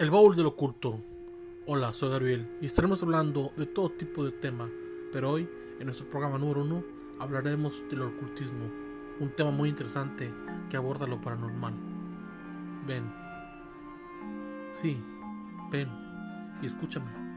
El baúl del oculto. Hola, soy Gabriel y estaremos hablando de todo tipo de tema, pero hoy, en nuestro programa número uno, hablaremos del ocultismo, un tema muy interesante que aborda lo paranormal. Ven. Sí, ven y escúchame.